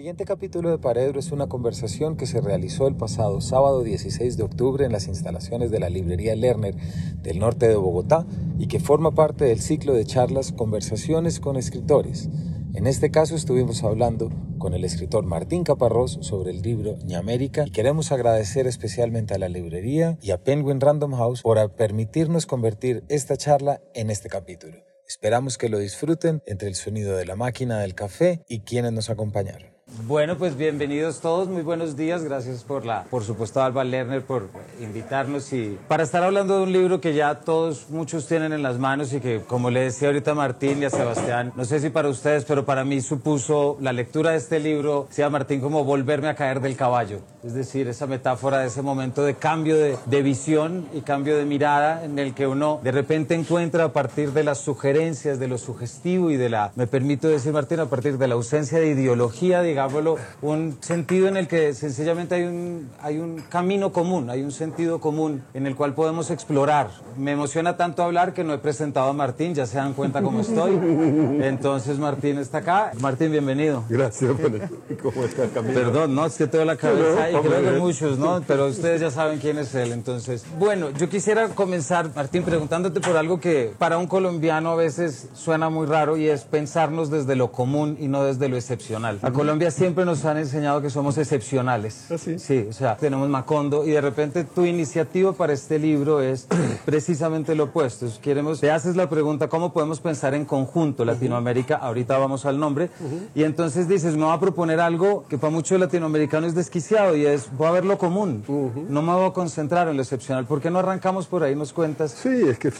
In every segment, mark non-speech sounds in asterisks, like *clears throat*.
siguiente capítulo de Paredro es una conversación que se realizó el pasado sábado 16 de octubre en las instalaciones de la librería Lerner del norte de Bogotá y que forma parte del ciclo de charlas Conversaciones con escritores. En este caso estuvimos hablando con el escritor Martín Caparrós sobre el libro Ñamérica y queremos agradecer especialmente a la librería y a Penguin Random House por permitirnos convertir esta charla en este capítulo. Esperamos que lo disfruten entre el sonido de la máquina del café y quienes nos acompañaron. Bueno, pues bienvenidos todos, muy buenos días, gracias por la, por supuesto a Alba Lerner por invitarnos y para estar hablando de un libro que ya todos, muchos tienen en las manos y que como le decía ahorita a Martín y a Sebastián, no sé si para ustedes, pero para mí supuso la lectura de este libro, sea Martín, como volverme a caer del caballo, es decir, esa metáfora de ese momento de cambio de, de visión y cambio de mirada en el que uno de repente encuentra a partir de las sugerencias, de lo sugestivo y de la, me permito decir Martín, a partir de la ausencia de ideología, digamos, un sentido en el que sencillamente hay un, hay un camino común, hay un sentido común en el cual podemos explorar. Me emociona tanto hablar que no he presentado a Martín, ya se dan cuenta cómo estoy. Entonces Martín está acá. Martín, bienvenido. Gracias. ¿Cómo estás, Camilo? Perdón, no, es que tengo la cabeza y creo que muchos, ¿no? Pero ustedes ya saben quién es él. Entonces, bueno, yo quisiera comenzar, Martín, preguntándote por algo que para un colombiano a veces suena muy raro y es pensarnos desde lo común y no desde lo excepcional. A Colombia siempre nos han enseñado que somos excepcionales. ¿Ah, sí? Sí, o sea, tenemos Macondo y de repente tu iniciativa para este libro es *clears throat* precisamente lo opuesto. Queremos, te haces la pregunta, ¿cómo podemos pensar en conjunto Latinoamérica? Ahorita vamos al nombre. Y entonces dices, me voy a proponer algo que para muchos latinoamericanos es desquiciado y es, voy a ver lo común. No me voy a concentrar en lo excepcional. ¿Por qué no arrancamos por ahí? ¿Nos cuentas? Sí, es que es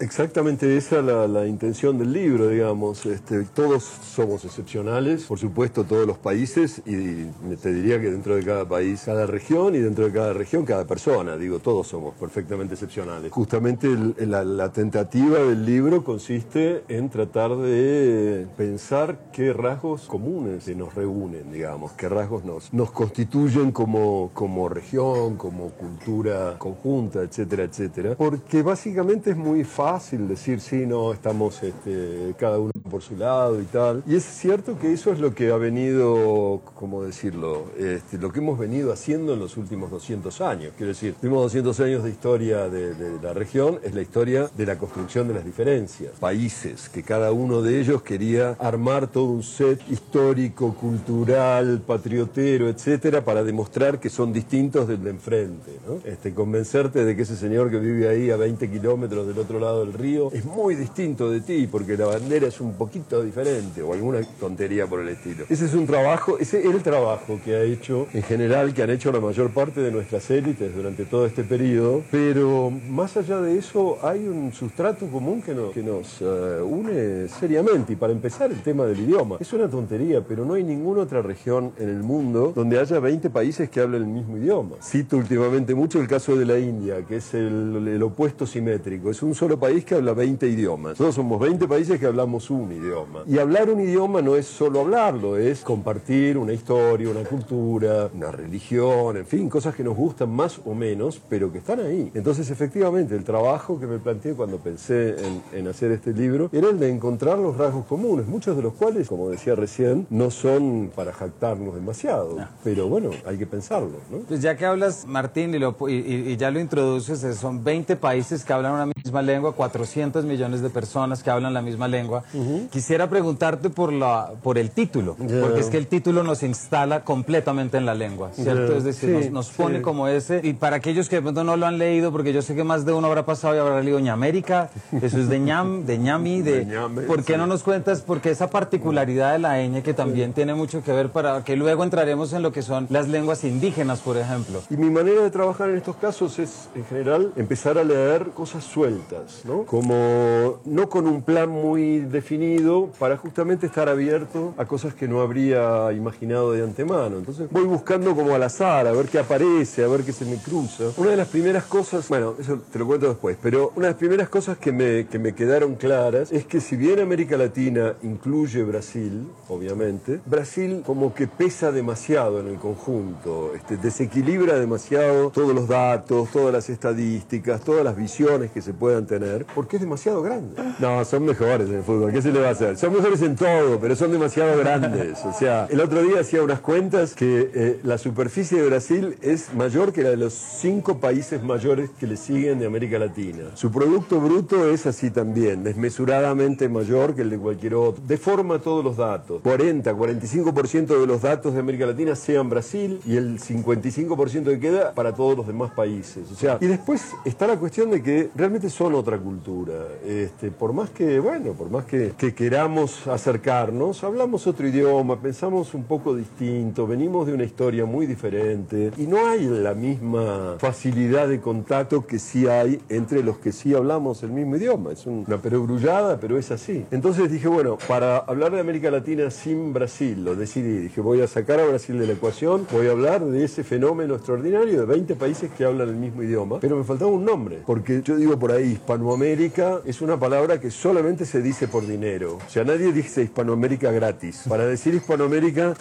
exactamente esa la, la intención del libro, digamos. Este, todos somos excepcionales, por supuesto, todos los países y te diría que dentro de cada país, cada región y dentro de cada región, cada persona. Digo, todos somos perfectamente excepcionales. Justamente el, la, la, tentativa del libro consiste en tratar de pensar qué rasgos comunes nos reúnen, digamos, qué rasgos nos, nos constituyen como, como región, como cultura conjunta, etcétera, etcétera. Porque básicamente es muy fácil decir, sí, no, estamos este, cada uno por su lado y tal. Y es cierto que eso es lo que ha venido ¿cómo decirlo? Este, lo que hemos venido haciendo en los últimos 200 años. Quiero decir, últimos 200 años de historia de, de, la región es la historia de la construcción de las diferencias. Países, que cada uno de ellos quería armar todo un set histórico, cultural, patriotero, etcétera, para demostrar que son distintos del de enfrente. ¿no? Este, convencerte de que ese señor que vive ahí a 20 kilómetros del otro lado del río es muy distinto de ti, porque la bandera es un poquito diferente, o alguna tontería por el estilo. Ese es un trabajo trabajo, ese es el trabajo que ha hecho, en general, que han hecho la mayor parte de nuestras élites durante todo este periodo, pero más allá de eso hay un sustrato común que nos, que nos uh, une seriamente. Y para empezar, el tema del idioma. Es una tontería, pero no hay ninguna otra región en el mundo donde haya 20 países que hablen el mismo idioma. Cito últimamente mucho el caso de la India, que es el, el opuesto simétrico. Es un solo país que habla 20 idiomas. Nosotros somos 20 países que hablamos un idioma. Y hablar un idioma no es solo hablarlo, es compartir una historia, una cultura, una religión, en fin, cosas que nos gustan más o menos, pero que están ahí. Entonces, efectivamente, el trabajo que me planteé cuando pensé en, en hacer este libro era el de encontrar los rasgos comunes, muchos de los cuales, como decía recién, no son para jactarnos demasiado, no. pero bueno, hay que pensarlo. ¿no? Pues ya que hablas, Martín, y, lo, y, y ya lo introduces, son 20 países que hablan una misma lengua, 400 millones de personas que hablan la misma lengua. Uh -huh. Quisiera preguntarte por, la, por el título, yeah. porque es que el título nos instala completamente en la lengua, ¿cierto? Yeah. Es decir, sí, nos, nos, pone sí. como ese. Y para aquellos que de pronto no lo han leído, porque yo sé que más de uno habrá pasado y habrá leído Ñamérica, eso es de ñam, de ñami, de... de ñame, ¿Por qué sí. no nos cuentas? Porque esa particularidad de la ñ que también tiene mucho que ver para que luego entraremos en lo que son las lenguas indígenas, por ejemplo. Y mi manera de trabajar en estos casos es, en general, empezar a leer cosas sueltas, ¿no? Como no con un plan muy definido para justamente estar abierto a cosas que no habría imaginado de antemano. Entonces voy buscando como al azar, a ver qué aparece, a ver qué se me cruza. Una de las primeras cosas, bueno, eso te lo cuento después, pero una de las primeras cosas que me, que me quedaron claras es que si bien América Latina incluye Brasil, obviamente, Brasil como que pesa demasiado en el conjunto, este, desequilibra demasiado todos los datos, todas las estadísticas, todas las visiones que se puedan tener, porque es demasiado grande. No, son mejores en el fútbol, ¿qué se le va a hacer? Son mejores en todo, pero son demasiado grandes, o sea, el otro día hacía unas cuentas que eh, la superficie de Brasil es mayor que la de los cinco países mayores que le siguen de América Latina. Su Producto Bruto es así también, desmesuradamente mayor que el de cualquier otro. Deforma todos los datos. 40, 45% de los datos de América Latina sean Brasil y el 55% que queda para todos los demás países. O sea, y después está la cuestión de que realmente son otra cultura. Este, por más que, bueno, por más que, que queramos acercarnos, hablamos otro idioma, pensamos un poco distinto, venimos de una historia muy diferente y no hay la misma facilidad de contacto que sí hay entre los que sí hablamos el mismo idioma. Es una perogrullada, pero es así. Entonces dije, bueno, para hablar de América Latina sin Brasil, lo decidí. Dije, voy a sacar a Brasil de la ecuación, voy a hablar de ese fenómeno extraordinario de 20 países que hablan el mismo idioma, pero me faltaba un nombre, porque yo digo por ahí, Hispanoamérica es una palabra que solamente se dice por dinero. O sea, nadie dice Hispanoamérica gratis. Para decir Hispanoamérica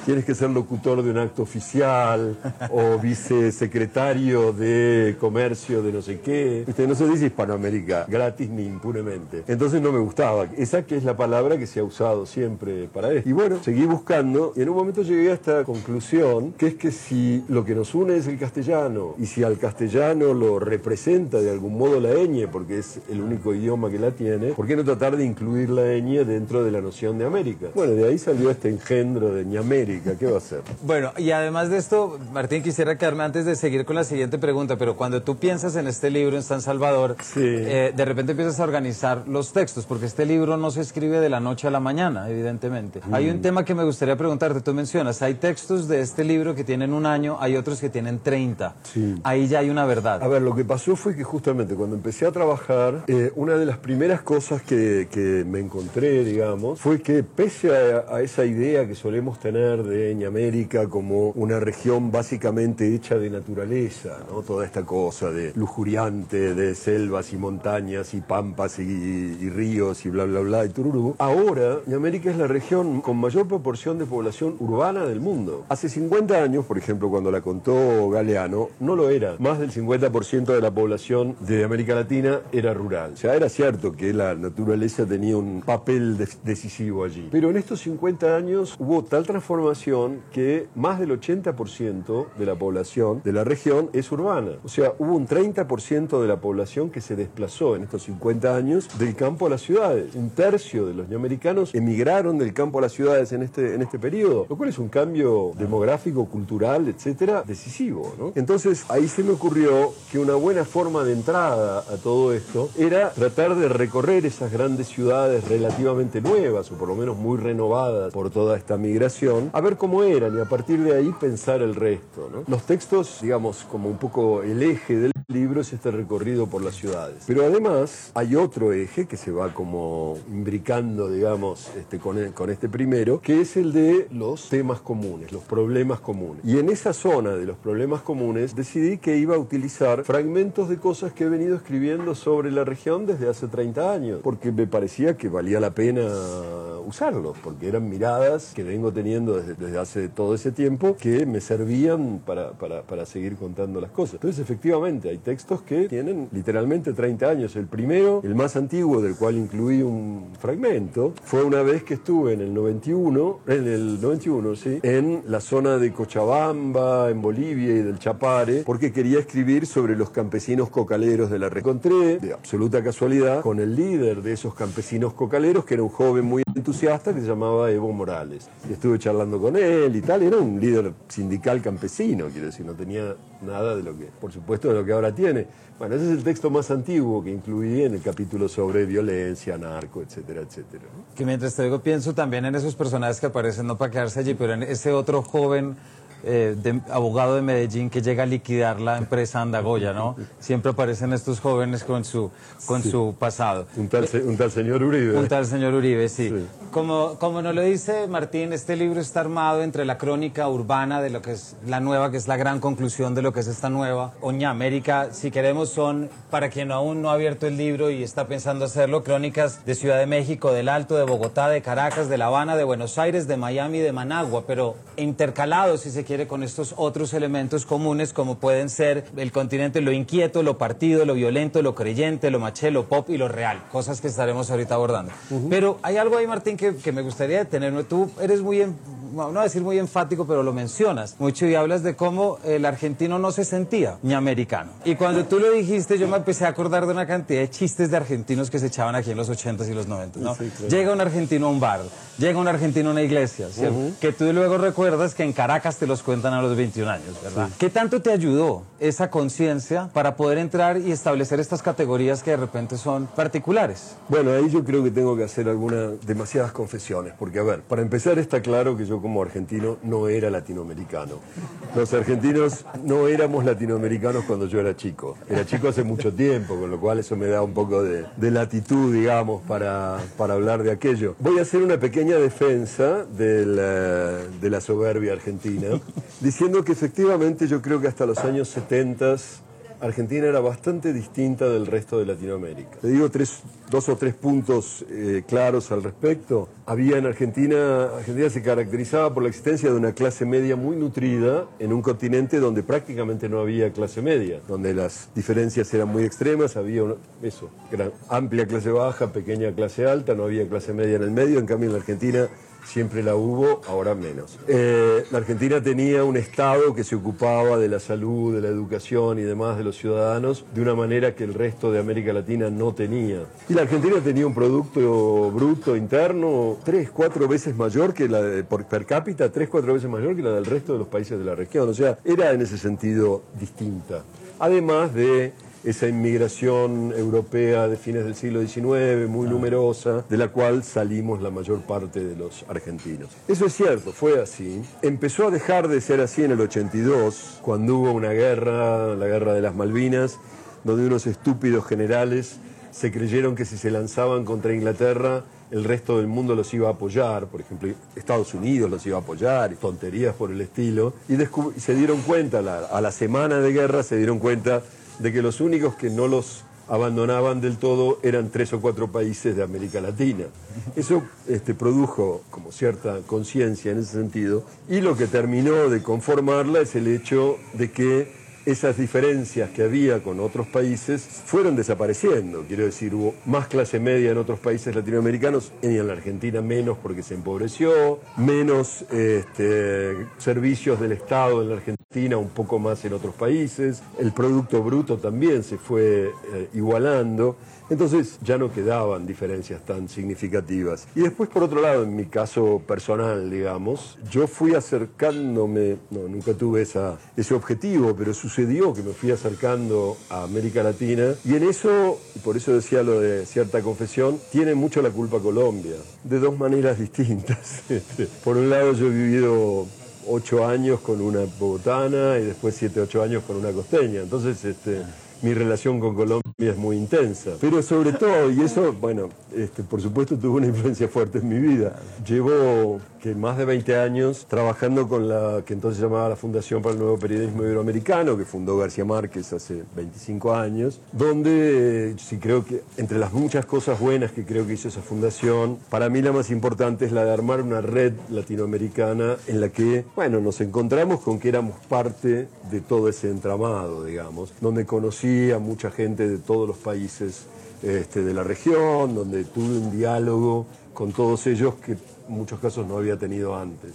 tienes que ser locutor de un acto oficial o vicesecretario de comercio de no sé qué. No se dice Hispanoamérica gratis ni impunemente. Entonces no me gustaba. Esa que es la palabra que se ha usado siempre para esto. Y bueno, seguí buscando y en un momento llegué a esta conclusión, que es que si lo que nos une es el castellano y si al castellano lo representa de algún modo la ñ, porque es el único idioma que la tiene, ¿por qué no tratar de incluir la ñ dentro de la noción de América? Bueno, de ahí salió este engendro de ñamérica. ¿Qué va a ser? Bueno, y además de esto, Martín, quisiera quedarme antes de seguir con la siguiente pregunta, pero cuando tú piensas en este libro en San Salvador, eh, de repente empiezas a organizar los textos, porque este libro no se escribe de la noche a la mañana, evidentemente. Hay un mm. tema que me gustaría preguntarte, tú mencionas, hay textos de este libro que tienen un año, hay otros que tienen 30. Ahí ya hay una verdad. A ver, lo que pasó fue que justamente cuando empecé a trabajar, eh, una de las primeras cosas que, me encontré, digamos, fue que pese a, esa idea que solemos tener de América como una región básicamente hecha de naturaleza, ¿no? Toda esta cosa de lujuriante, de selvas y montañas y pampas y, ríos y bla, bla, bla, y tururú. Ahora, América es la región con mayor proporción de población urbana del mundo. Hace 50 años, por ejemplo, cuando la contó Galeano, no lo era. Más del 50% de la población de América Latina era rural. O sea, era cierto que la naturaleza tenía un papel decisivo allí. Pero en estos 50 años hubo tal transformación que más del 80% de la población de la región es urbana. O sea, hubo un 30% de la población que se desplazó en estos 50 años del campo a las ciudades. Un tercio de los neoamericanos emigraron del campo a las ciudades en este, en este periodo, lo cual es un cambio demográfico, cultural, etcétera, decisivo. ¿no? Entonces, ahí se me ocurrió que una buena forma de entrada a todo esto era tratar de recorrer esas grandes ciudades relativamente nuevas, o por lo menos muy renovadas por toda esta migración, a ver cómo eran y a partir de ahí pensar el resto. ¿no? Los textos, digamos, como un poco el eje del libro es este recorrido por las ciudades. Pero además hay otro eje que se va como imbricando, digamos, este, con, con este primero, que es el de los temas comunes, los problemas comunes. Y en esa zona de los problemas comunes decidí que iba a utilizar fragmentos de cosas que he venido escribiendo sobre la región desde hace 30 años, porque me parecía que valía la pena usarlos, porque eran miradas que vengo teniendo desde, desde hace todo ese tiempo que me servían para, para, para seguir contando las cosas. Entonces, efectivamente, hay textos que tienen literalmente 30 años. El primero, el más antiguo, del cual incluí un fragmento, fue una vez que estuve en el 91, en el 91, sí, en la zona de Cochabamba, en Bolivia y del Chapare, porque quería escribir sobre los campesinos cocaleros de la Encontré, de absoluta casualidad, con el líder de esos campesinos cocaleros, que era un joven muy entusiasta que se llamaba Evo Morales. Y estuve charlando con él y tal, era un líder sindical campesino, quiero decir, no tenía nada de lo que, por supuesto, de lo que ahora tiene. Bueno, ese es el texto más antiguo que incluí en el capítulo sobre violencia, narco, etcétera, etcétera. Que mientras te digo, pienso también en esos personajes que aparecen, no para quedarse allí, pero en ese otro joven eh, de, abogado de Medellín que llega a liquidar la empresa Andagoya, ¿no? Siempre aparecen estos jóvenes con su, con su pasado. Un tal, un tal, señor Uribe. Un tal señor Uribe, sí. Como, como nos lo dice Martín, este libro está armado entre la crónica urbana de lo que es la nueva, que es la gran conclusión de lo que es esta nueva Oña América. Si queremos son, para quien aún no ha abierto el libro y está pensando hacerlo, crónicas de Ciudad de México, del Alto, de Bogotá, de Caracas, de La Habana, de Buenos Aires, de Miami, de Managua, pero intercalados, si se quiere con estos otros elementos comunes como pueden ser el continente, lo inquieto, lo partido, lo violento, lo creyente, lo maché, lo pop y lo real, cosas que estaremos ahorita abordando. Pero hay algo ahí, Martín, que, me gustaría detenerme. Tú eres muy, no a decir muy enfático, pero lo mencionas mucho y hablas de cómo el argentino no se sentía ni americano. Y cuando tú lo dijiste, yo me empecé a acordar de una cantidad de chistes de argentinos que se echaban aquí en los 80s y los 90 ¿no? Llega un argentino a un bar, llega un argentino a una iglesia, que tú luego recuerdas que en Caracas te los cuentan a los 21 años, ¿verdad? ¿Qué tanto te ayudó esa conciencia para poder entrar y establecer estas categorías que de repente son particulares? Bueno, ahí yo creo que tengo que hacer algunas, demasiadas confesiones, porque a ver, para empezar está claro que yo como argentino no era latinoamericano. Los argentinos no éramos latinoamericanos cuando yo era chico. Era chico hace mucho tiempo, con lo cual eso me da un poco de, latitud, digamos, para, para, hablar de aquello. Voy a hacer una pequeña defensa de la, de la soberbia argentina, diciendo que efectivamente yo creo que hasta los años 70 Argentina era bastante distinta del resto de Latinoamérica. Te digo tres, dos o tres puntos eh, claros al respecto. Había en Argentina, Argentina se caracterizaba por la existencia de una clase media muy nutrida en un continente donde prácticamente no había clase media, donde las diferencias eran muy extremas, había eso, era amplia clase baja, pequeña clase alta, no había clase media en el medio, en cambio en la Argentina siempre la hubo, ahora menos. Eh, la Argentina tenía un Estado que se ocupaba de la salud, de la educación y demás de los ciudadanos de una manera que el resto de América Latina no tenía. Y la Argentina tenía un producto bruto interno tres, cuatro veces mayor que la de, por per cápita, tres, cuatro veces mayor que la del resto de los países de la región. O sea, era en ese sentido distinta. Además de esa inmigración europea de fines del siglo XIX, muy numerosa, de la cual salimos la mayor parte de los argentinos. Eso es cierto, fue así. Empezó a dejar de ser así en el 82, cuando hubo una guerra, la guerra de las Malvinas, donde unos estúpidos generales se creyeron que si se lanzaban contra Inglaterra, el resto del mundo los iba a apoyar, por ejemplo, Estados Unidos los iba a apoyar, tonterías por el estilo, y, se dieron cuenta, a la semana de guerra se dieron cuenta de que los únicos que no los abandonaban del todo eran tres o cuatro países de América Latina. Eso este, produjo como cierta conciencia en ese sentido y lo que terminó de conformarla es el hecho de que esas diferencias que había con otros países fueron desapareciendo. Quiero decir, hubo más clase media en otros países latinoamericanos y en la Argentina menos porque se empobreció, menos este, servicios del Estado en la Argentina, un poco más en otros países, el Producto Bruto también se fue eh, igualando. Entonces ya no quedaban diferencias tan significativas. Y después, por otro lado, en mi caso personal, digamos, yo fui acercándome, no, nunca tuve esa, ese objetivo, pero sucedió que me fui acercando a América Latina y en eso, por eso decía lo de cierta confesión, tiene mucho la culpa Colombia, de dos maneras distintas. *laughs* Este, por un lado, yo he vivido ocho años con una bogotana y después siete, ocho años con una costeña. Entonces, este, mi relación con Colombia es muy intensa. Pero sobre todo, y eso, bueno, este, por supuesto tuvo una influencia fuerte en mi vida. Llevo que más de 20 años trabajando con la que entonces llamaba la Fundación para el Nuevo Periodismo Iberoamericano, que fundó García Márquez hace 25 años, donde sí creo que entre las muchas cosas buenas que creo que hizo esa fundación, para mí la más importante es la de armar una red latinoamericana en la que, bueno, nos encontramos con que éramos parte de todo ese entramado, digamos, donde conocí a mucha gente de todos los países este, de la región, donde tuve un diálogo con todos ellos que en muchos casos no había tenido antes.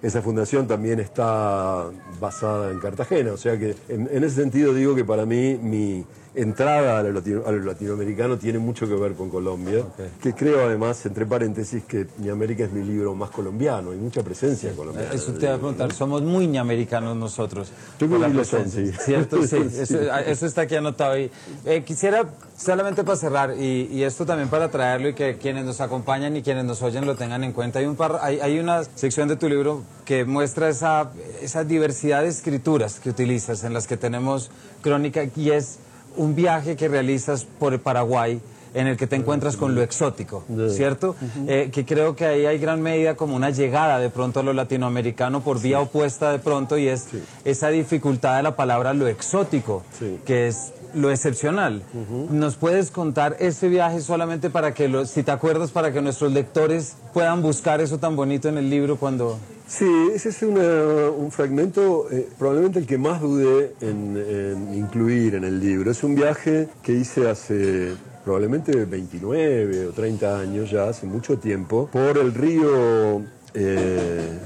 Esa fundación también está basada en Cartagena, o sea que en, en ese sentido digo que para mí mi, entrada a lo, latinoamericano tiene mucho que ver con Colombia, que creo además, entre paréntesis, que América es mi libro más colombiano, hay mucha presencia colombiana. Eso te va a preguntar, somos muy ñamericanos nosotros. Yo creo que son, sí. *laughs* ¿Cierto? *laughs* Sí, eso, está aquí anotado. Y, eh, quisiera, solamente para cerrar, y, esto también para traerlo y que quienes nos acompañan y quienes nos oyen lo tengan en cuenta, hay, un par, hay, hay una sección de tu libro que muestra esa, esa diversidad de escrituras que utilizas, en las que tenemos crónica, y es un viaje que realizas por el Paraguay en el que te encuentras con lo exótico, ¿cierto? Eh, que creo que ahí hay gran medida como una llegada de pronto a lo latinoamericano por vía opuesta de pronto y es esa dificultad de la palabra lo exótico, que es lo excepcional. ¿Nos puedes contar ese viaje solamente para que, si te acuerdas, para que nuestros lectores puedan buscar eso tan bonito en el libro cuando... Sí, ese es un fragmento, eh, probablemente el que más dudé en, incluir en el libro. Es un viaje que hice hace probablemente 29 o 30 años ya, hace mucho tiempo, por el río... Eh,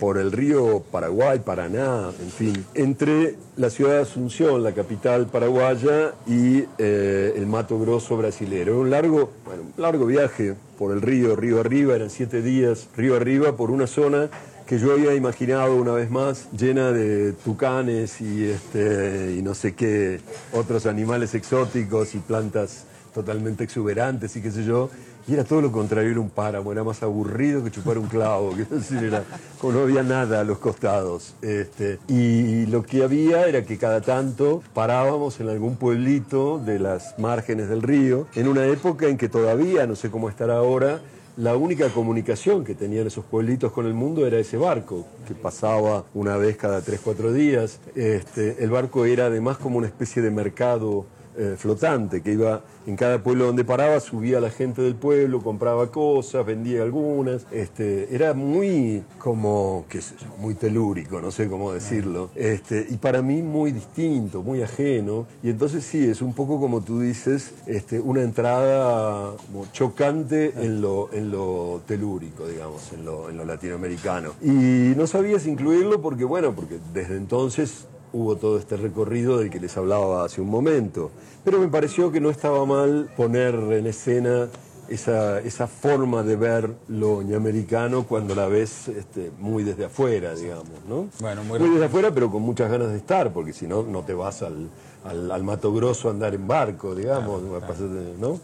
por el río Paraguay, Paraná, en fin, entre la ciudad de Asunción, la capital paraguaya, y eh, el Mato Grosso brasilero. Era un largo, un largo viaje por el río, río arriba, eran siete días, río arriba, por una zona que yo había imaginado una vez más llena de tucanes y, este, y no sé qué otros animales exóticos y plantas totalmente exuberantes y qué sé yo. Y era todo lo contrario, era un páramo, era más aburrido que chupar un clavo, *laughs* que no había nada a los costados. Este, y lo que había era que cada tanto parábamos en algún pueblito de las márgenes del río, en una época en que todavía, no sé cómo estará ahora, la única comunicación que tenían esos pueblitos con el mundo era ese barco, que pasaba una vez cada tres, cuatro días. Este, el barco era además como una especie de mercado eh, flotante, que iba en cada pueblo donde paraba, subía la gente del pueblo, compraba cosas, vendía algunas. Este, era muy como, qué sé yo, muy telúrico, no sé cómo decirlo. Este, y para mí muy distinto, muy ajeno. Y entonces sí, es un poco como tú dices, este, una entrada chocante en lo, en lo telúrico, digamos, en lo, en lo latinoamericano. Y no sabías incluirlo porque, bueno, porque desde entonces hubo todo este recorrido del que les hablaba hace un momento. Pero me pareció que no estaba mal poner en escena esa, esa forma de ver lo ñamericano cuando la ves este, muy desde afuera, digamos, ¿no? Bueno, muy, muy desde afuera, pero con muchas ganas de estar, porque si no, no te vas al, al, Mato Grosso andar en barco, digamos, ¿no?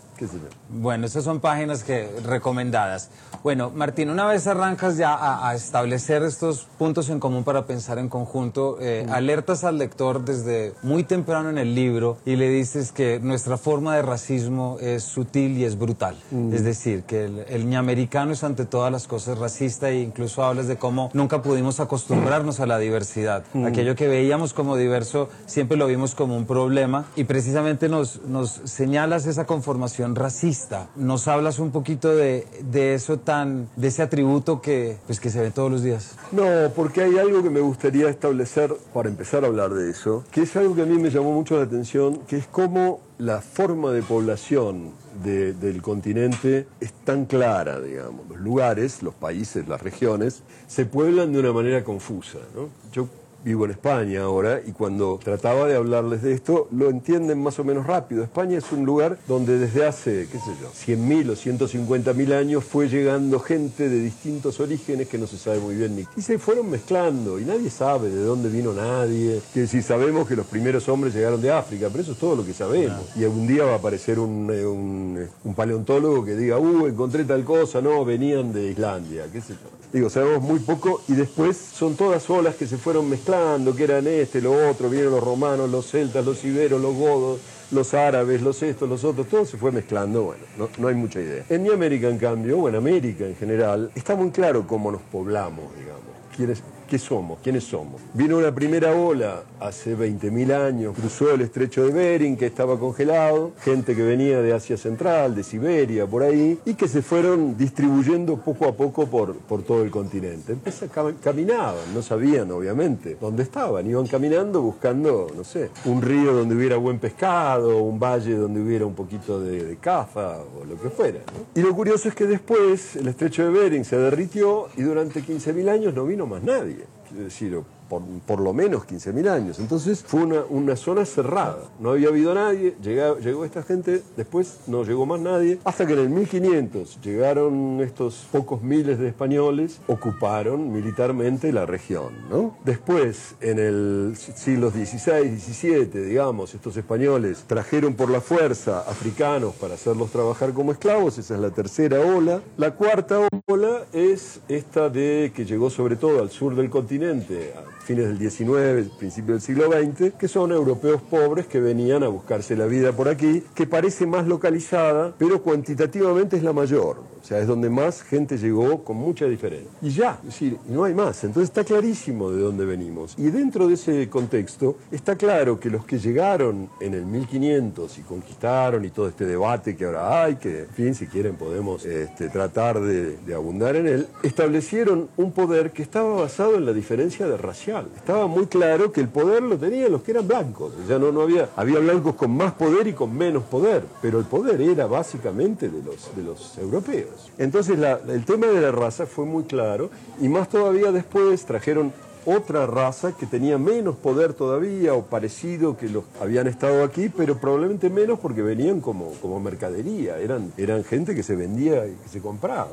Bueno, esas son páginas que recomendadas. Bueno, Martín, una vez arrancas ya a, establecer estos puntos en común para pensar en conjunto, eh, alertas al lector desde muy temprano en el libro y le dices que nuestra forma de racismo es sutil y es brutal. Es decir, que el, el ñamericano es ante todas las cosas racista e incluso hablas de cómo nunca pudimos acostumbrarnos a la diversidad. Aquello que veíamos como diverso siempre lo vimos como un problema y precisamente nos, nos señalas esa conformación racista. Nos hablas un poquito de, de, eso tan, de ese atributo que, pues, que se ve todos los días. No, porque hay algo que me gustaría establecer para empezar a hablar de eso, que es algo que a mí me llamó mucho la atención, que es cómo la forma de población del continente es tan clara, digamos. Los lugares, los países, las regiones, se pueblan de una manera confusa. ¿no? Yo vivo en España ahora y cuando trataba de hablarles de esto lo entienden más o menos rápido. España es un lugar donde desde hace, qué sé yo, 100.000 o 150.000 años fue llegando gente de distintos orígenes que no se sabe muy bien ni. Y se fueron mezclando y nadie sabe de dónde vino nadie. Que si sabemos que los primeros hombres llegaron de África, pero eso es todo lo que sabemos. Y algún día va a aparecer un, eh, un, un paleontólogo que diga, uh, encontré tal cosa, no, venían de Islandia, qué sé yo. Digo, sabemos muy poco y después son todas olas que se fueron mezclando que eran este, lo otro, vinieron los romanos, los celtas, los iberos, los godos, los árabes, los estos, los otros, todo se fue mezclando, bueno, no, no hay mucha idea. En mi América, en cambio, o en América en general, está muy claro cómo nos poblamos, digamos. ¿Quiénes, ¿Qué somos? ¿Quiénes somos? Vino una primera ola hace 20.000 años, cruzó el estrecho de Bering, que estaba congelado, gente que venía de Asia Central, de Siberia, por ahí, y que se fueron distribuyendo poco a poco por, por todo el continente. Entonces caminaban, no sabían, obviamente, dónde estaban. Iban caminando buscando, no sé, un río donde hubiera buen pescado, un valle donde hubiera un poquito de, caza o lo que fuera. Y lo curioso es que después el estrecho de Bering se derritió y durante 15.000 años no vino más nadie decir, por, por lo menos 15.000 años. Entonces fue una, una, zona cerrada, no había habido nadie, llegó, llegó esta gente, después no llegó más nadie, hasta que en el 1500 llegaron estos pocos miles de españoles, ocuparon militarmente la región. ¿no? Después, en el siglo XVI, XVII, digamos, estos españoles trajeron por la fuerza africanos para hacerlos trabajar como esclavos, esa es la tercera ola. La cuarta ola es esta de que llegó sobre todo al sur del continente, fines del 19, principio del siglo XX, que son europeos pobres que venían a buscarse la vida por aquí, que parece más localizada, pero cuantitativamente es la mayor. O sea, es donde más gente llegó con mucha diferencia. Y ya, es decir, no hay más. Entonces está clarísimo de dónde venimos. Y dentro de ese contexto está claro que los que llegaron en el 1500 y conquistaron y todo este debate que ahora hay, que, en fin, si quieren podemos este, tratar de, de abundar en él, establecieron un poder que estaba basado en la diferencia de racial. Estaba muy claro que el poder lo tenían los que eran blancos. Ya no, no había, había blancos con más poder y con menos poder, pero el poder era básicamente de los, de los europeos. Entonces el tema de la raza fue muy claro y más todavía después trajeron otra raza que tenía menos poder todavía o parecido que los habían estado aquí, pero probablemente menos porque venían como, como mercadería, eran, eran gente que se vendía y que se compraba.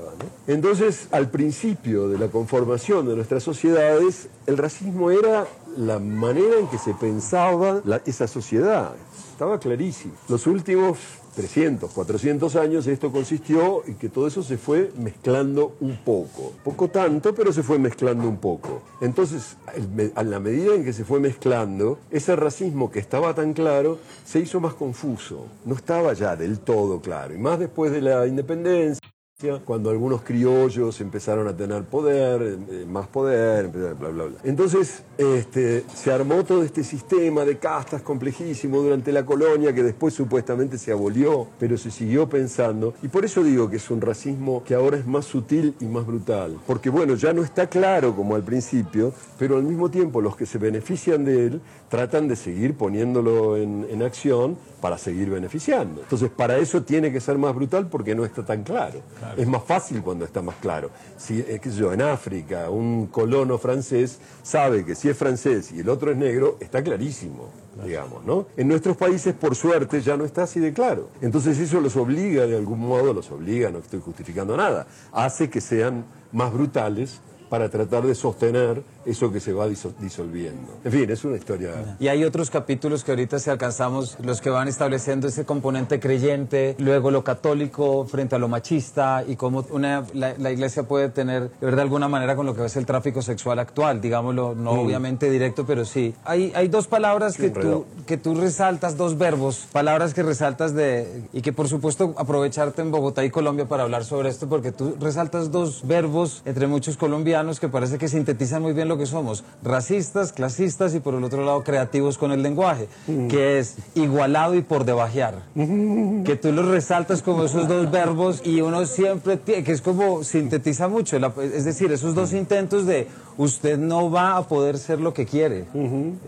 Entonces, al principio de la conformación de nuestras sociedades, el racismo era la manera en que se pensaba esa sociedad. Estaba clarísimo. Los últimos 300, 400 años esto consistió en que todo eso se fue mezclando un poco. Poco tanto, pero se fue mezclando un poco. Entonces, a la medida en que se fue mezclando, ese racismo que estaba tan claro se hizo más confuso. No estaba ya del todo claro. Y más después de la independencia cuando algunos criollos empezaron a tener poder, eh, más poder, bla, bla, bla. Entonces este, se armó todo este sistema de castas complejísimo durante la colonia que después supuestamente se abolió, pero se siguió pensando. Y por eso digo que es un racismo que ahora es más sutil y más brutal. Porque bueno, ya no está claro como al principio, pero al mismo tiempo los que se benefician de él tratan de seguir poniéndolo en, en acción para seguir beneficiando. Entonces, para eso tiene que ser más brutal porque no está tan claro. Es más fácil cuando está más claro. Si, que yo, en África, un colono francés sabe que si es francés y el otro es negro, está clarísimo, digamos, ¿no? En nuestros países, por suerte, ya no está así de claro. Entonces, eso los obliga, de algún modo, los obliga, no estoy justificando nada, hace que sean más brutales para tratar de sostener eso que se va disolviendo. En fin, es una historia. Y hay otros capítulos que ahorita si alcanzamos, los que van estableciendo ese componente creyente, luego lo católico frente a lo machista y cómo una, la, iglesia puede tener, de verdad, alguna manera con lo que es el tráfico sexual actual, digámoslo, no mm. obviamente directo, pero sí. Hay, hay dos palabras que tú, que tú resaltas, dos verbos, palabras que resaltas de, y que por supuesto aprovecharte en Bogotá y Colombia para hablar sobre esto, porque tú resaltas dos verbos entre muchos colombianos que parece que sintetizan muy bien lo que somos, racistas, clasistas y por el otro lado creativos con el lenguaje, mm. que es igualado y por debajear. Mm. Que tú lo resaltas como esos dos verbos y uno siempre, tiene, que es como sintetiza mucho, es decir, esos dos intentos de usted no va a poder ser lo que quiere.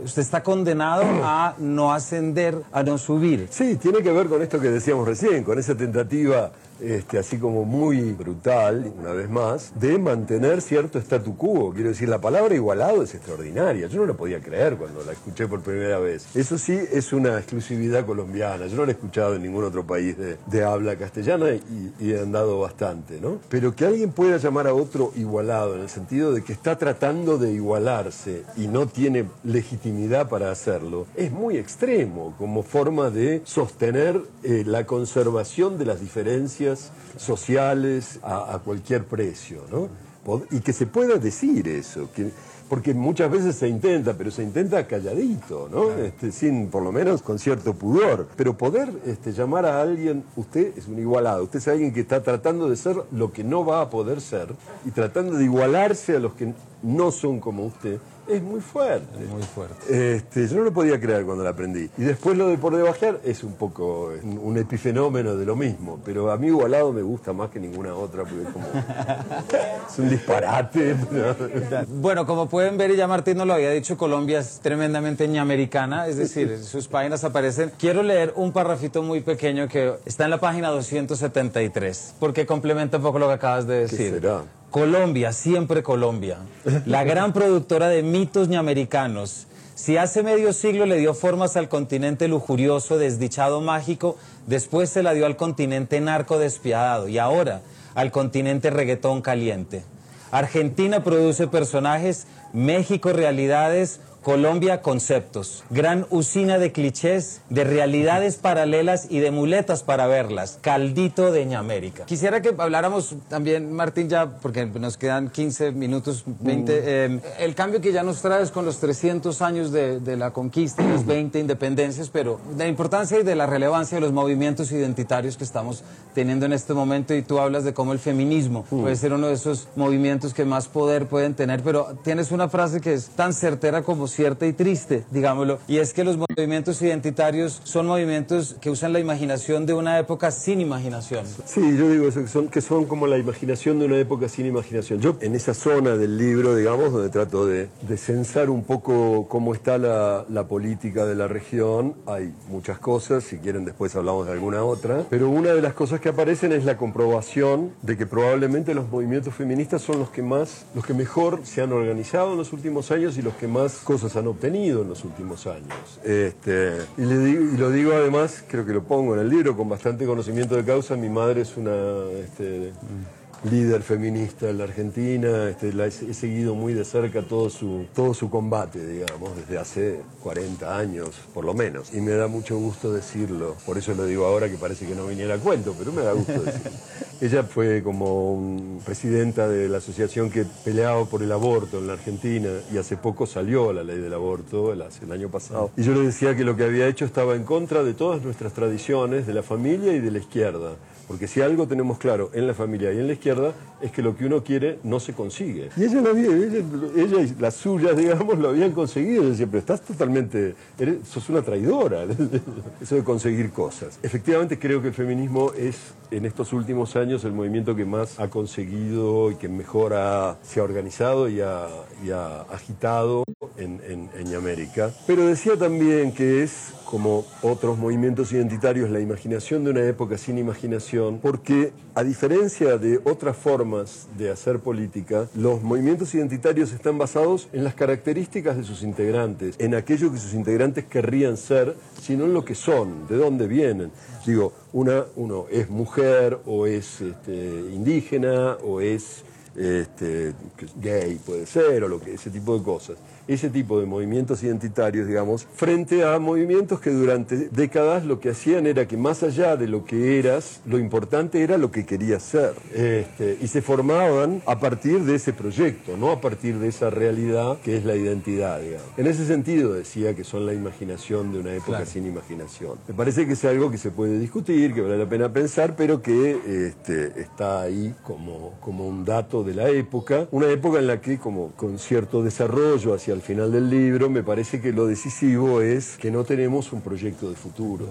Usted está condenado a no ascender, a no subir. Sí, tiene que ver con esto que decíamos recién, con esa tentativa este, así como muy brutal, una vez más, de mantener cierto statu quo. Quiero decir, la palabra igualado es extraordinaria. Yo no la podía creer cuando la escuché por primera vez. Eso sí es una exclusividad colombiana. Yo no la he escuchado en ningún otro país de, habla castellana y, y, he andado bastante, ¿no? Pero que alguien pueda llamar a otro igualado, en el sentido de que está tratando de igualarse y no tiene legitimidad para hacerlo, es muy extremo como forma de sostener eh, la conservación de las diferencias sociales a, cualquier precio, ¿no? Y que se pueda decir eso, que, porque muchas veces se intenta, pero se intenta calladito, ¿no? Este, sin, por lo menos, con cierto pudor. Pero poder este, llamar a alguien, usted es un igualado, usted es alguien que está tratando de ser lo que no va a poder ser y tratando de igualarse a los que no son como usted, es muy fuerte. muy fuerte. Este, yo no lo podía creer cuando la aprendí. Y después lo de por debajar es un poco un epifenómeno de lo mismo. Pero a mí igualado me gusta más que ninguna otra porque como, *laughs* es un disparate. bueno, como pueden ver, y ya Martín nos lo había dicho, Colombia es tremendamente ñamericana. Es decir, *laughs* sus páginas aparecen. Quiero leer un parrafito muy pequeño que está en la página 273, porque complementa un poco lo que acabas de decir. ¿Qué será? Colombia, siempre Colombia, la *laughs* gran productora de mitos ñamericanos. Si hace medio siglo le dio formas al continente lujurioso, desdichado, mágico, después se la dio al continente narco despiadado y ahora al continente reggaetón caliente. Argentina produce personajes, México realidades, Colombia Conceptos, gran usina de clichés, de realidades paralelas y de muletas para verlas, caldito de Ñamérica. Quisiera que habláramos también, Martín, ya, porque nos quedan 15 minutos, 20, mm. eh, el cambio que ya nos traes con los 300 años de, la conquista y las 20 independencias, pero de la importancia y de la relevancia de los movimientos identitarios que estamos teniendo en este momento y tú hablas de cómo el feminismo mm. puede ser uno de esos movimientos que más poder pueden tener, pero tienes una frase que es tan certera como cierta y triste, digámoslo, y es que los movimientos identitarios son movimientos que usan la imaginación de una época sin imaginación. Sí, yo digo eso, que son, que son como la imaginación de una época sin imaginación. Yo en esa zona del libro, digamos, donde trato de, de censar un poco cómo está la, la política de la región, hay muchas cosas, si quieren después hablamos de alguna otra, pero una de las cosas que aparecen es la comprobación de que probablemente los movimientos feministas son los que más, los que mejor se han organizado en los últimos años y los que más cosas han obtenido en los últimos años. Este, y, lo digo además, creo que lo pongo en el libro con bastante conocimiento de causa, mi madre es una... Este, líder feminista en la Argentina, este, la he, he, seguido muy de cerca todo su, todo su combate, digamos, desde hace 40 años, por lo menos. Y me da mucho gusto decirlo, por eso lo digo ahora que parece que no viniera a cuento, pero me da gusto decirlo. *laughs* Ella fue como un presidenta de la asociación que peleaba por el aborto en la Argentina y hace poco salió la ley del aborto, el, el año pasado. Y yo le decía que lo que había hecho estaba en contra de todas nuestras tradiciones, de la familia y de la izquierda. Porque si algo tenemos claro en la familia y en la izquierda es que lo que uno quiere no se consigue. Y ella, lo había, ella, ella y las suyas, digamos, lo habían conseguido. Yo decía, pero estás totalmente, eres, sos una traidora, *laughs* eso de conseguir cosas. Efectivamente creo que el feminismo es en estos últimos años el movimiento que más ha conseguido y que mejor ha, se ha organizado y ha, y ha agitado en, en, en América. Pero decía también que es como otros movimientos identitarios, la imaginación de una época sin imaginación, porque a diferencia de otras formas de hacer política, los movimientos identitarios están basados en las características de sus integrantes, en aquello que sus integrantes querrían ser, sino en lo que son, de dónde vienen. Digo, una, uno es mujer o es este, indígena o es este, gay, puede ser, o lo que, ese tipo de cosas ese tipo de movimientos identitarios, digamos, frente a movimientos que durante décadas lo que hacían era que más allá de lo que eras, lo importante era lo que querías ser. Este, y se formaban a partir de ese proyecto, no a partir de esa realidad que es la identidad, digamos. En ese sentido decía que son la imaginación de una época claro. sin imaginación. Me parece que es algo que se puede discutir, que vale la pena pensar, pero que este, está ahí como, como un dato de la época, una época en la que como con cierto desarrollo hacia al final del libro, me parece que lo decisivo es que no tenemos un proyecto de futuro.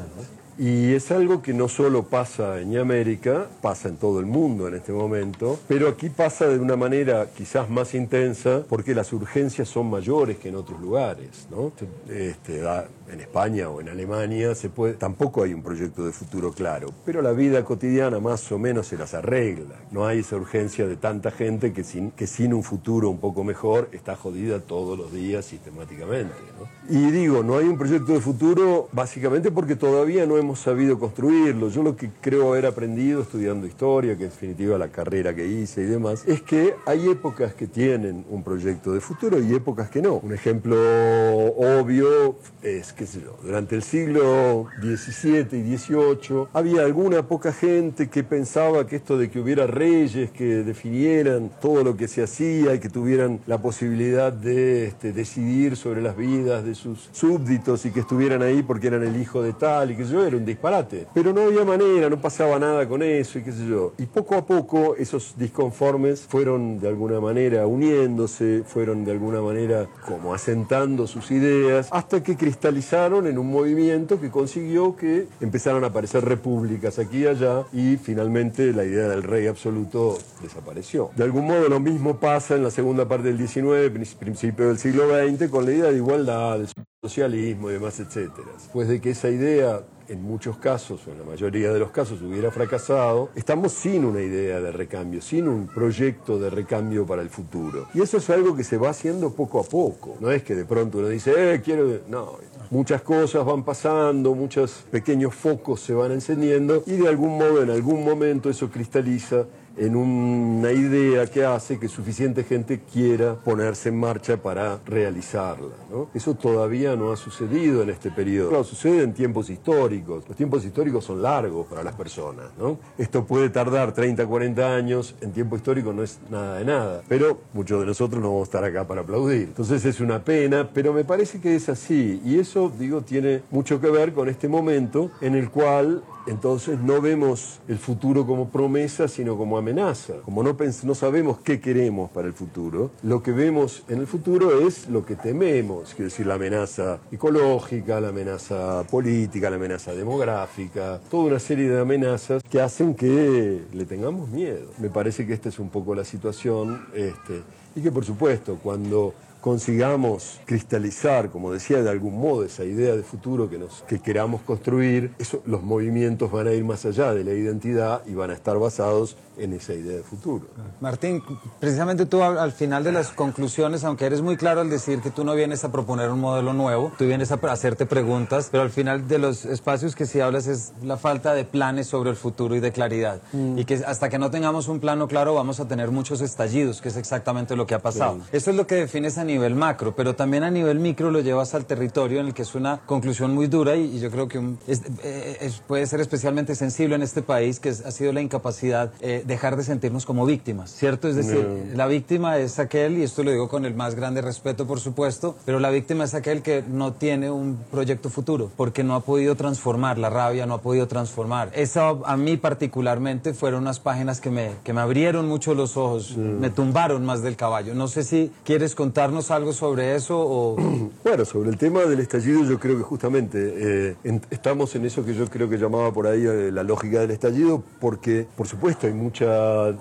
Y es algo que no solo pasa en América, pasa en todo el mundo en este momento, pero aquí pasa de una manera quizás más intensa porque las urgencias son mayores que en otros lugares. ¿no? Este, en España o en Alemania se puede, tampoco hay un proyecto de futuro claro, pero la vida cotidiana más o menos se las arregla. No hay esa urgencia de tanta gente que sin, que sin un futuro un poco mejor está jodida todos los días sistemáticamente. ¿no? Y digo, no hay un proyecto de futuro básicamente porque todavía no hemos sabido construirlo. Yo lo que creo haber aprendido estudiando historia, que en definitiva la carrera que hice y demás, es que hay épocas que tienen un proyecto de futuro y épocas que no. Un ejemplo obvio es, qué sé yo, durante el siglo XVII y XVIII había alguna poca gente que pensaba que esto de que hubiera reyes que definieran todo lo que se hacía y que tuvieran la posibilidad de este, decidir sobre las vidas de sus súbditos y que estuvieran ahí porque eran el hijo de tal y que yo un disparate. Pero no había manera, no pasaba nada con eso y qué sé yo. Y poco a poco esos disconformes fueron de alguna manera uniéndose, fueron de alguna manera como asentando sus ideas, hasta que cristalizaron en un movimiento que consiguió que empezaran a aparecer repúblicas aquí y allá y finalmente la idea del rey absoluto desapareció. De algún modo lo mismo pasa en la segunda parte del 19, principio del siglo XX, con la idea de igualdad, socialismo y demás, etcétera. Pues de que esa idea en muchos casos, o en la mayoría de los casos, hubiera fracasado, estamos sin una idea de recambio, sin un proyecto de recambio para el futuro. Y eso es algo que se va haciendo poco a poco. No es que de pronto uno dice, eh, quiero... No, muchas cosas van pasando, muchos pequeños focos se van encendiendo y de algún modo, en algún momento, eso cristaliza en una idea que hace que suficiente gente quiera ponerse en marcha para realizarla. ¿no? Eso todavía no ha sucedido en este periodo. Claro, sucede en tiempos históricos. Los tiempos históricos son largos para las personas. ¿no? Esto puede tardar 30, 40 años. En tiempo histórico no es nada de nada. Pero muchos de nosotros no vamos a estar acá para aplaudir. Entonces es una pena, pero me parece que es así. Y eso, digo, tiene mucho que ver con este momento en el cual entonces no vemos el futuro como promesa, sino como amenaza. Como no, no sabemos qué queremos para el futuro, lo que vemos en el futuro es lo que tememos, quiero decir, la amenaza ecológica, la amenaza política, la amenaza demográfica, toda una serie de amenazas que hacen que le tengamos miedo. Me parece que esta es un poco la situación este, y que por supuesto cuando consigamos cristalizar, como decía, de algún modo esa idea de futuro que, nos, que queramos construir, eso, los movimientos van a ir más allá de la identidad y van a estar basados en esa idea de futuro. Martín, precisamente tú al final de las conclusiones, aunque eres muy claro al decir que tú no vienes a proponer un modelo nuevo, tú vienes a hacerte preguntas, pero al final de los espacios que sí hablas es la falta de planes sobre el futuro y de claridad. Mm. Y que hasta que no tengamos un plano claro vamos a tener muchos estallidos, que es exactamente lo que ha pasado. Eso es lo que defines a nivel macro, pero también a nivel micro lo llevas al territorio en el que es una conclusión muy dura y, yo creo que eh, puede ser especialmente sensible en este país, que ha sido la incapacidad eh, dejar de sentirnos como víctimas, ¿cierto? Es decir, la víctima es aquel, y esto lo digo con el más grande respeto, por supuesto, pero la víctima es aquel que no tiene un proyecto futuro, porque no ha podido transformar, la rabia no ha podido transformar. Eso a mí particularmente fueron unas páginas que me, que me abrieron mucho los ojos, me tumbaron más del caballo. No sé si quieres contarnos algo sobre eso o... *clears throat* Bueno, sobre el tema del estallido yo creo que justamente eh, estamos en eso que yo creo que llamaba por ahí eh, la lógica del estallido, porque por supuesto hay mucha mucha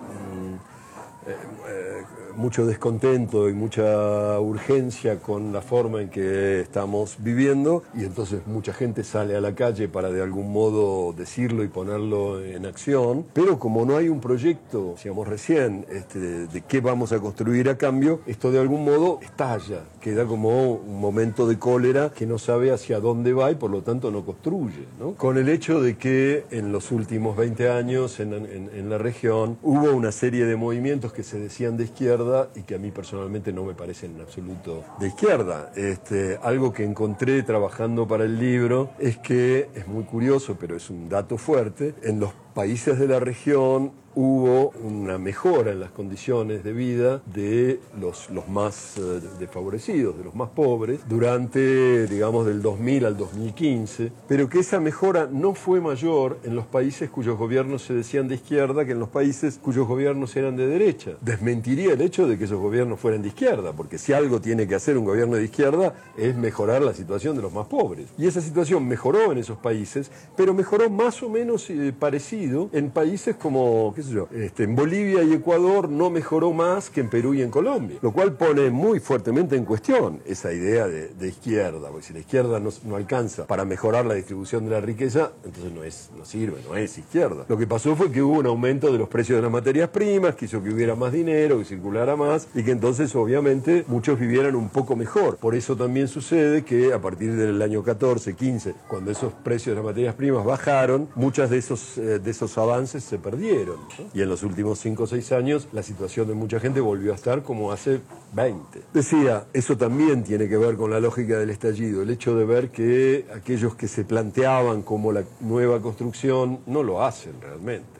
mucho descontento y mucha urgencia con la forma en que estamos viviendo y entonces mucha gente sale a la calle para de algún modo decirlo y ponerlo en acción, pero como no hay un proyecto, decíamos recién, este, de, qué vamos a construir a cambio, esto de algún modo estalla, queda como un momento de cólera que no sabe hacia dónde va y por lo tanto no construye. Con el hecho de que en los últimos 20 años en, en la región hubo una serie de movimientos que se decían de izquierda, y que a mí personalmente no me parecen en absoluto de izquierda. Este, algo que encontré trabajando para el libro es que es muy curioso, pero es un dato fuerte, en los países de la región hubo una mejora en las condiciones de vida de los, los más eh, desfavorecidos, de los más pobres, durante, digamos, del 2000 al 2015, pero que esa mejora no fue mayor en los países cuyos gobiernos se decían de izquierda que en los países cuyos gobiernos eran de derecha. Desmentiría el hecho de que esos gobiernos fueran de izquierda, porque si algo tiene que hacer un gobierno de izquierda es mejorar la situación de los más pobres. Y esa situación mejoró en esos países, pero mejoró más o menos eh, en países como este, en Bolivia y Ecuador no mejoró más que en Perú y en Colombia, lo cual pone muy fuertemente en cuestión esa idea de, izquierda, porque si la izquierda no, alcanza para mejorar la distribución de la riqueza, entonces no, es, no sirve, no es izquierda. Lo que pasó fue que hubo un aumento de los precios de las materias primas, que hizo que hubiera más dinero, que circulara más, y que entonces obviamente muchos vivieran un poco mejor. Por eso también sucede que a partir del año 14, 15, cuando esos precios de las materias primas bajaron, muchas de esos, eh, esos avances se perdieron. Y en los últimos 5 o 6 años la situación de mucha gente volvió a estar como hace 20. Decía, eso también tiene que ver con la lógica del estallido, el hecho de ver que aquellos que se planteaban como la nueva construcción no lo hacen realmente.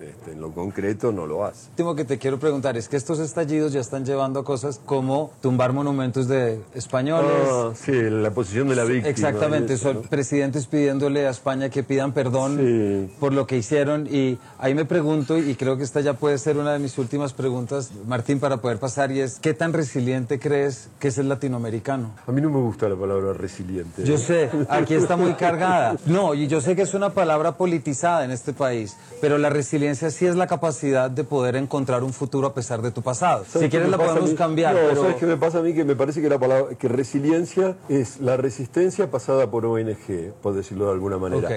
Este, en lo concreto no lo hace. Lo último que te quiero preguntar es que estos estallidos ya están llevando a cosas como tumbar monumentos de españoles. Ah, sí, la posición de la víctima. Exactamente, son presidentes pidiéndole a España que pidan perdón por lo que hicieron y ahí me pregunto y creo que esta ya puede ser una de mis últimas preguntas, Martín, para poder pasar y es ¿qué tan resiliente crees que es el latinoamericano? A mí no me gusta la palabra resiliente. Yo sé, aquí está muy cargada. No, y yo sé que es una palabra politizada en este país, pero la resiliencia sí es la capacidad de poder encontrar un futuro a pesar de tu pasado. Si quieres la podemos cambiar. No, ¿sabes qué me pasa a mí? Que me parece que la palabra, que resiliencia es la resistencia pasada por ONG, por decirlo de alguna manera.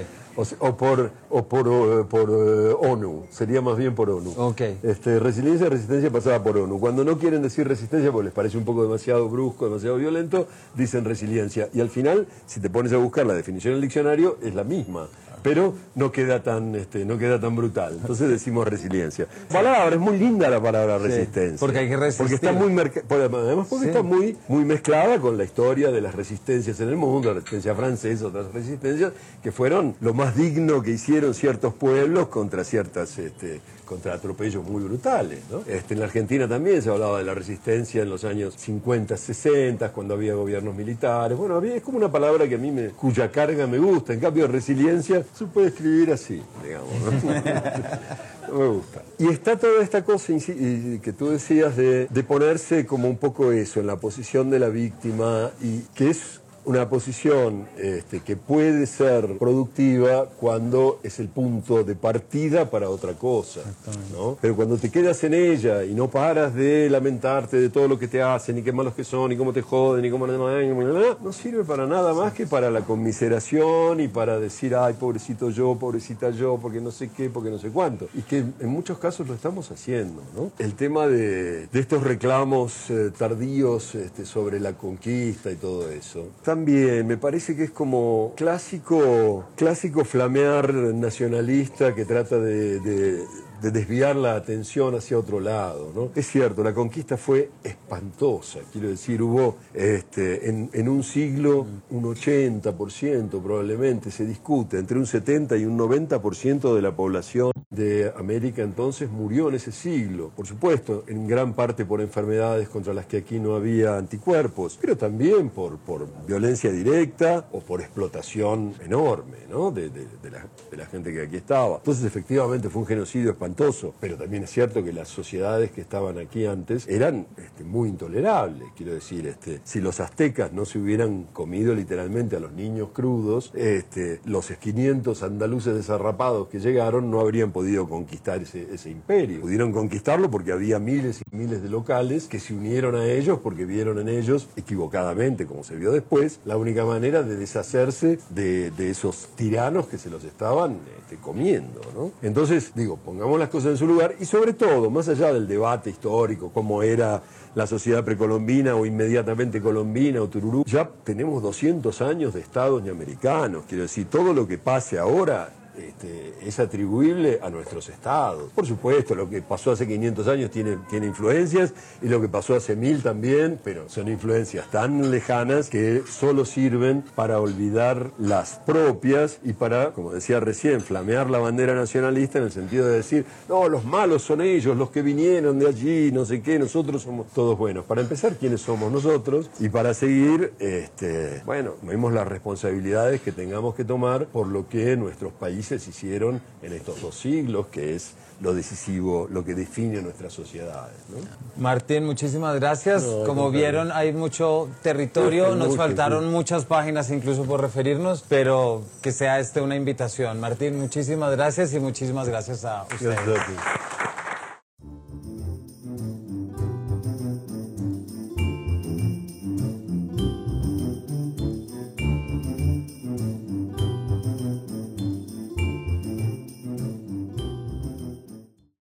O, por, o por, por eh, ONU, sería más bien por ONU. Okay. Este, resiliencia, resistencia pasada por ONU. Cuando no quieren decir resistencia porque les parece un poco demasiado brusco, demasiado violento, dicen resiliencia. Y al final, si te pones a buscar la definición en el diccionario, es la misma pero no queda tan, este, no queda tan brutal. Entonces decimos resiliencia. Palabra, es muy linda la palabra resistencia. Porque hay que resistir. Porque está muy, además porque está muy, muy mezclada con la historia de las resistencias en el mundo, la resistencia francesa, otras resistencias, que fueron lo más digno que hicieron ciertos pueblos contra ciertas este, contra atropellos muy brutales. ¿no? Este, en la Argentina también se hablaba de la resistencia en los años 50, 60, cuando había gobiernos militares. Bueno, es como una palabra que a mí me, cuya carga me gusta. En cambio, resiliencia se puede escribir así, digamos. *laughs* ¿no? me gusta. Y está toda esta cosa que tú decías de, de ponerse como un poco eso, en la posición de la víctima, y que es una posición este, que puede ser productiva cuando es el punto de partida para otra cosa. ¿no? Pero cuando te quedas en ella y no paras de lamentarte de todo lo que te hacen, y qué malos que son, y cómo te joden, y cómo no sirve para nada más que para la conmiseración y para decir, ay, pobrecito yo, pobrecita yo, porque no sé qué, porque no sé cuánto. Y que en muchos casos lo estamos haciendo. ¿no? El tema de, de estos reclamos eh, tardíos este, sobre la conquista y todo eso también, me parece que es como clásico, clásico flamear nacionalista que trata de, de desviar la atención hacia otro lado. ¿no? Es cierto, la conquista fue espantosa, quiero decir, hubo este, en, un siglo un 80% probablemente, se discute, entre un 70 y un 90% de la población de América entonces murió en ese siglo. Por supuesto, en gran parte por enfermedades contra las que aquí no había anticuerpos, pero también por, por violencia directa o por explotación enorme ¿no? de, la, de la gente que aquí estaba. Entonces, efectivamente, fue un genocidio espantoso pero también es cierto que las sociedades que estaban aquí antes eran este, muy intolerables. Quiero decir, este, si los aztecas no se hubieran comido literalmente a los niños crudos, este, los 500 andaluces desarrapados que llegaron no habrían podido conquistar ese, ese imperio. Pudieron conquistarlo porque había miles y miles de locales que se unieron a ellos porque vieron en ellos, equivocadamente, como se vio después, la única manera de deshacerse de, de esos tiranos que se los estaban este, comiendo. ¿no? Entonces, digo, pongamos las cosas en su lugar y sobre todo, más allá del debate histórico, cómo era la sociedad precolombina o inmediatamente colombina o tururú, ya tenemos 200 años de estados americanos. Quiero decir, todo lo que pase ahora este, es atribuible a nuestros estados. Por supuesto, lo que pasó hace 500 años tiene, tiene influencias y lo que pasó hace mil también, pero son influencias tan lejanas que solo sirven para olvidar las propias y para, como decía recién, flamear la bandera nacionalista en el sentido de decir, no, los malos son ellos, los que vinieron de allí, no sé qué, nosotros somos todos buenos. Para empezar, ¿quiénes somos nosotros? Y para seguir, este, bueno, vemos las responsabilidades que tengamos que tomar por lo que nuestros países se hicieron en estos dos siglos, que es lo decisivo, lo que define nuestras sociedades. Martín, muchísimas gracias. Como vieron, hay mucho territorio, nos faltaron muchas páginas incluso por referirnos, pero que sea este una invitación. Martín, muchísimas gracias y muchísimas gracias a ustedes.